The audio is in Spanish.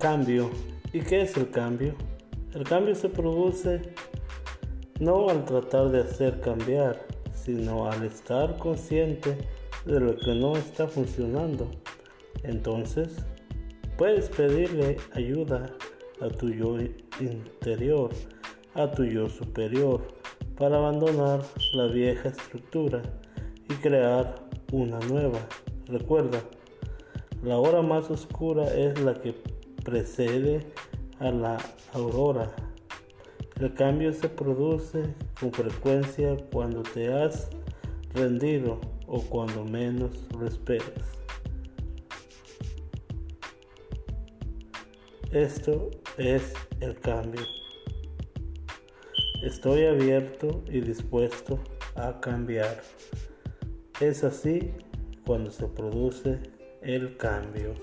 Cambio. ¿Y qué es el cambio? El cambio se produce no al tratar de hacer cambiar, sino al estar consciente de lo que no está funcionando. Entonces, puedes pedirle ayuda a tu yo interior, a tu yo superior, para abandonar la vieja estructura y crear una nueva. Recuerda, la hora más oscura es la que precede a la aurora. El cambio se produce con frecuencia cuando te has rendido o cuando menos lo esperas. Esto es el cambio. Estoy abierto y dispuesto a cambiar. Es así cuando se produce el cambio.